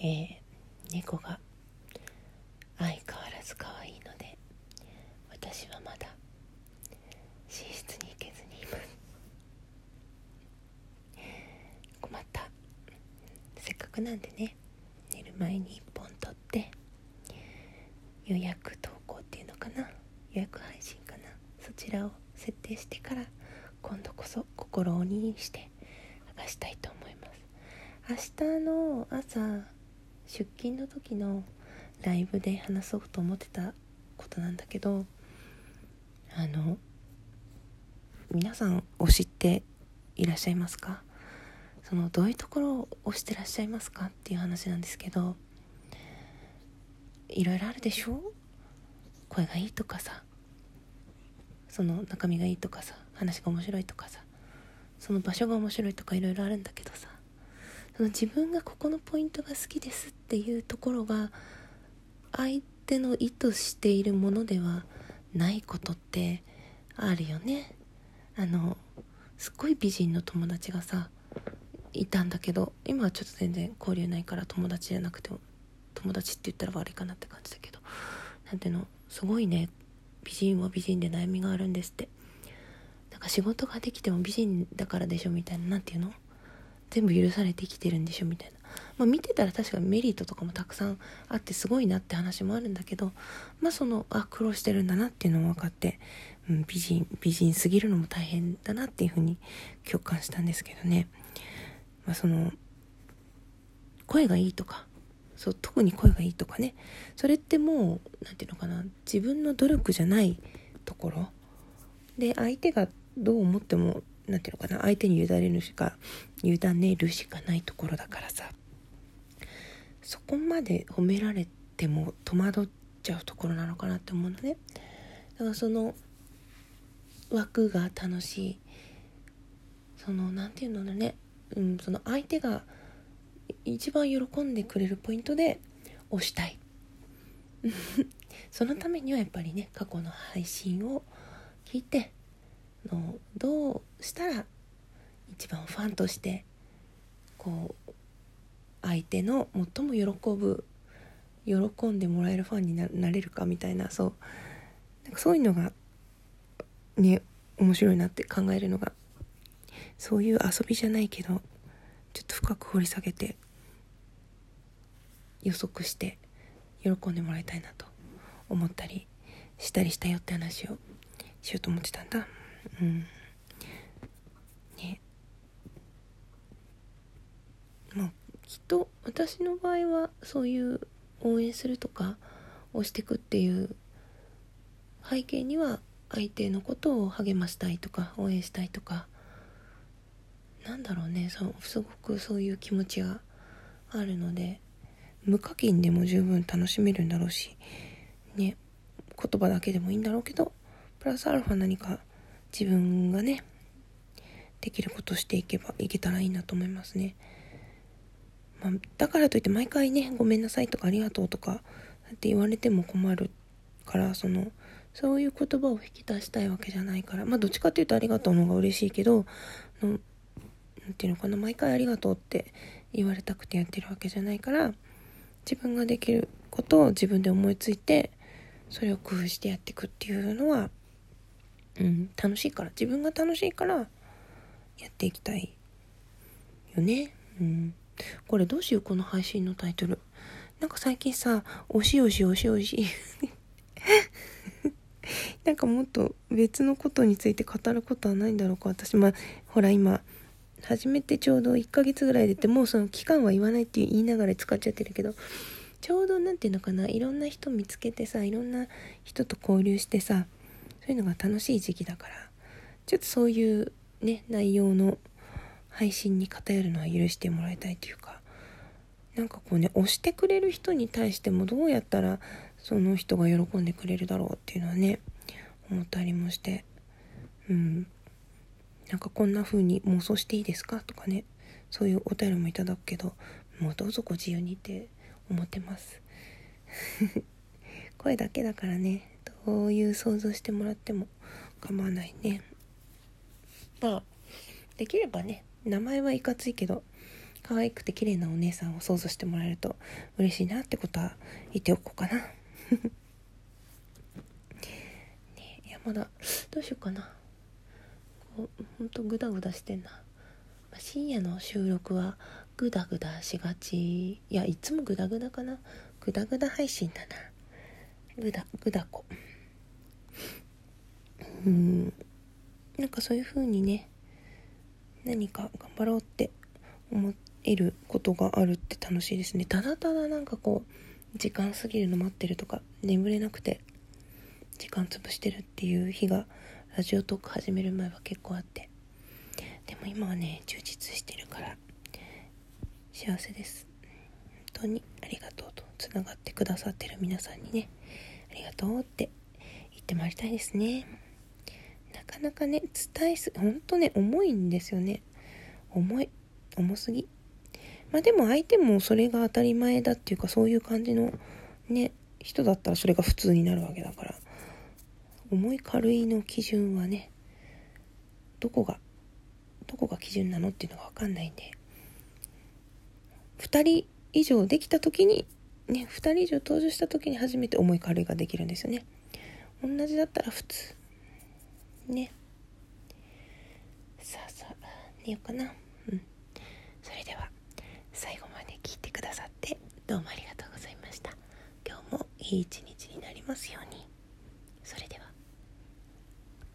えー、猫が相変わらず可愛いので私はまだ寝室に行けずにいます。困った。せっかくなんでね寝る前に1本撮って予約投稿っていうのかな？予約配信かな？そちらを設定してから今度こそ心を鬼にして明かしたいと思います。明日の朝出勤の時のライブで話そうと思ってたことなんだけどあの皆さん推しっていらっしゃいますか？そのどういうところを推してらっしゃいますかっていう話なんですけどいろいろあるでしょ？声がいいとかさ。その中身がいいとかさ。話が面白いとかさ。その場所が面白いとかいろいろあるんだけどさ。その自分がここのポイントが好きですっていうところが相手の意図しているものではないことってあるよね。あのすっごい美人の友達がさいたんだけど今はちょっと全然交流ないから友達じゃなくても友達って言ったら悪いかなって感じだけどなんていうのすごいね美人は美人で悩みがあるんですって。なんか仕事ができても美人だからでしょみたいな何ていうの？全部許されて生きてるんでしょみたいな。まあ見てたら確かにメリットとかもたくさんあってすごいなって話もあるんだけどまあそのあ苦労してるんだなっていうのも分かって、うん、美人美人すぎるのも大変だなっていうふうに共感したんですけどね。まあその声がいいとかそう特に声がいいとかね。それってもう何て言うのかな自分の努力じゃないところ。で相手がどう思っても何て言うのかな相手に委ねるしか委ねるしかないところだからさ。そこまで褒められても戸惑っちゃうところなのかなって思うのね。だからその枠が楽しい。その何て言うのね、うん、その相手が一番喜んでくれるポイントで押したい。そのためにはやっぱりね過去の配信を聞いてのどうしたら一番ファンとしてこう相手の最も喜ぶ喜んでもらえるファンになれるかみたいなそうなんかそういうのがね面白いなって考えるのがそういう遊びじゃないけどちょっと深く掘り下げて予測して喜んでもらいたいなと思ったりしたりしたよって話をしようと思ってたんだ。うん。ね。まあきっと私の場合はそういう応援するとか押してくっていう背景には相手のことを励ましたいとか応援したいとかなんだろうね。そすごくそういう気持ちがあるので無課金でも十分楽しめるんだろうしね。言葉だけでもいいんだろうけどプラスアルファ何か自分がねできることしていけばいけたらいいなと思いますね、まあ、だからといって毎回ねごめんなさいとかありがとうとかって言われても困るからそのそういう言葉を引き出したいわけじゃないからまあどっちかっていうとありがとうの方が嬉しいけどの何て言うのかな毎回ありがとうって言われたくてやってるわけじゃないから自分ができることを自分で思いついてそれを工夫してやっていくっていうのは、うん、楽しいから。自分が楽しいからやっていきたいよね。うん、これどうしようこの配信のタイトル。なんか最近さ、おしおしおしおし。なんかもっと別のことについて語ることはないんだろうか。私まあほら今始めてちょうど1ヶ月ぐらい出てもうその期間は言わないって言いながら使っちゃってるけどちょうど何て言うのかな。いろんな人見つけてさいろんな人と交流してさそういうのが楽しい時期だからちょっとそういうね内容の配信に偏るのは許してもらいたいというかなんかこうね押してくれる人に対してもどうやったらその人が喜んでくれるだろうっていうのはね思ったりもしてうん。なんかこんな風に妄想していいですかとかねそういうお便りもいただくけどもうどうぞご自由にって思ってます。声だけだからね。ういう想像してもらっても構わないねまあできればね名前はいかついけど可愛くて綺麗なお姉さんを想像してもらえると嬉しいなってことは言っておこうかな。ねいやまだどうしようかな。こうほんとグダグダしてんな。深夜の収録はグダグダしがちいやいつもグダグダかなグダグダ配信だなグダグダコ。うん。なんかそういう風にね何か頑張ろうって思えることがあるって楽しいですね。ただただなんかこう時間過ぎるの待ってるとか眠れなくて時間潰してるっていう日がラジオトーク始める前は結構あって。でも今はね充実してるから幸せです。本当にありがとうと。つながってくださってる皆さんにねありがとうって言ってまいりたいですね。なかなかね伝えすほんとね重いんですよね。重い重すぎ。まあでも相手もそれが当たり前だっていうかそういう感じのね人だったらそれが普通になるわけだから。重い軽いの基準はねどこがどこが基準なのっていうのが分かんないんで。2人以上できた時にね2人以上登場した時に初めて重い軽いができるんですよね。同じだったら普通。ね。さあさあ寝ようかな。うん。それでは最後まで聞いてくださってどうもありがとうございました。今日もいい一日